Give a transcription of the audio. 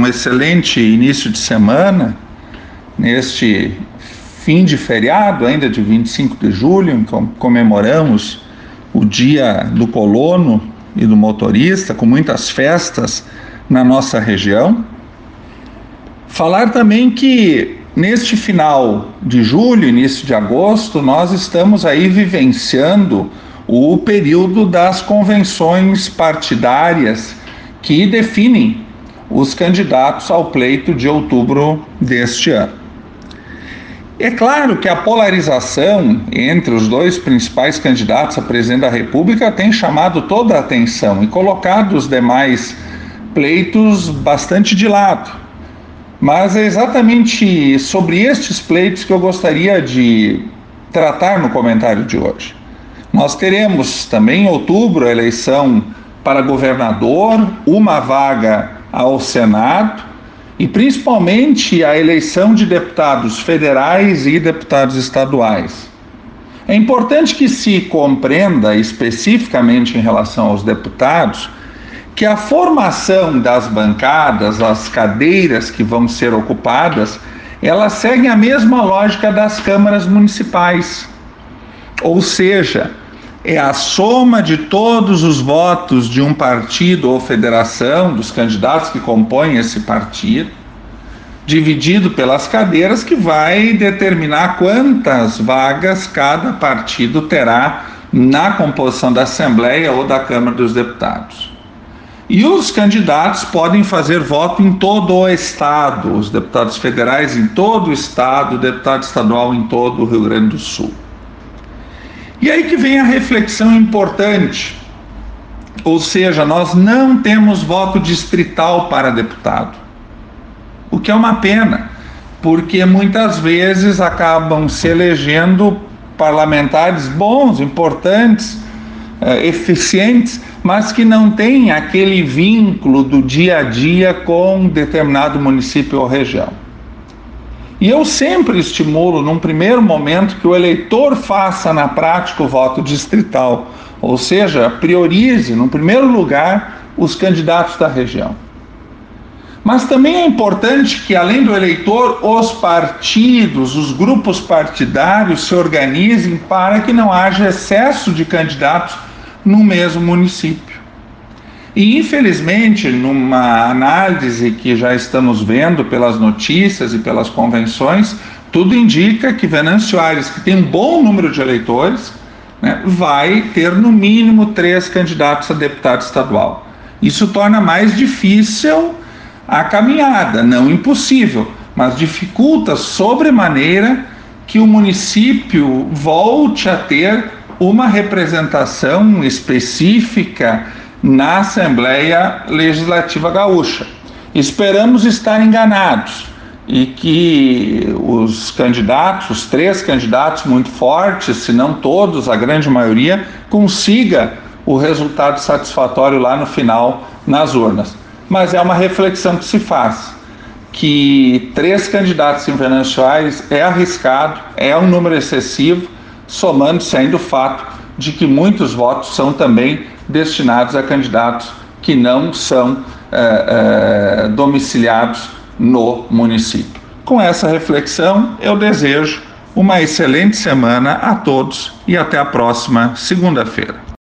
um excelente início de semana, neste fim de feriado, ainda de 25 de julho, em que comemoramos o Dia do Colono e do Motorista, com muitas festas na nossa região. Falar também que neste final de julho, início de agosto, nós estamos aí vivenciando o período das convenções partidárias que definem os candidatos ao pleito de outubro deste ano. É claro que a polarização entre os dois principais candidatos a presidente da República tem chamado toda a atenção e colocado os demais pleitos bastante de lado. Mas é exatamente sobre estes pleitos que eu gostaria de tratar no comentário de hoje. Nós teremos também em outubro a eleição para governador, uma vaga ao Senado e principalmente a eleição de deputados federais e deputados estaduais. É importante que se compreenda especificamente em relação aos deputados que a formação das bancadas, as cadeiras que vão ser ocupadas, elas seguem a mesma lógica das câmaras municipais. Ou seja, é a soma de todos os votos de um partido ou federação, dos candidatos que compõem esse partido, dividido pelas cadeiras, que vai determinar quantas vagas cada partido terá na composição da Assembleia ou da Câmara dos Deputados. E os candidatos podem fazer voto em todo o Estado, os deputados federais em todo o Estado, o deputado estadual em todo o Rio Grande do Sul. E aí que vem a reflexão importante. Ou seja, nós não temos voto distrital para deputado. O que é uma pena, porque muitas vezes acabam se elegendo parlamentares bons, importantes, eh, eficientes, mas que não têm aquele vínculo do dia a dia com determinado município ou região. E eu sempre estimulo, num primeiro momento, que o eleitor faça na prática o voto distrital, ou seja, priorize, no primeiro lugar, os candidatos da região. Mas também é importante que, além do eleitor, os partidos, os grupos partidários se organizem para que não haja excesso de candidatos no mesmo município. E infelizmente, numa análise que já estamos vendo pelas notícias e pelas convenções, tudo indica que Venâncio Aires, que tem um bom número de eleitores, né, vai ter no mínimo três candidatos a deputado estadual. Isso torna mais difícil a caminhada, não impossível, mas dificulta sobremaneira que o município volte a ter uma representação específica na Assembleia Legislativa Gaúcha. Esperamos estar enganados e que os candidatos, os três candidatos muito fortes, se não todos, a grande maioria, consiga o resultado satisfatório lá no final nas urnas. Mas é uma reflexão que se faz que três candidatos em Venâncio é arriscado, é um número excessivo, somando-se ainda o fato de que muitos votos são também destinados a candidatos que não são é, é, domiciliados no município. Com essa reflexão, eu desejo uma excelente semana a todos e até a próxima segunda-feira.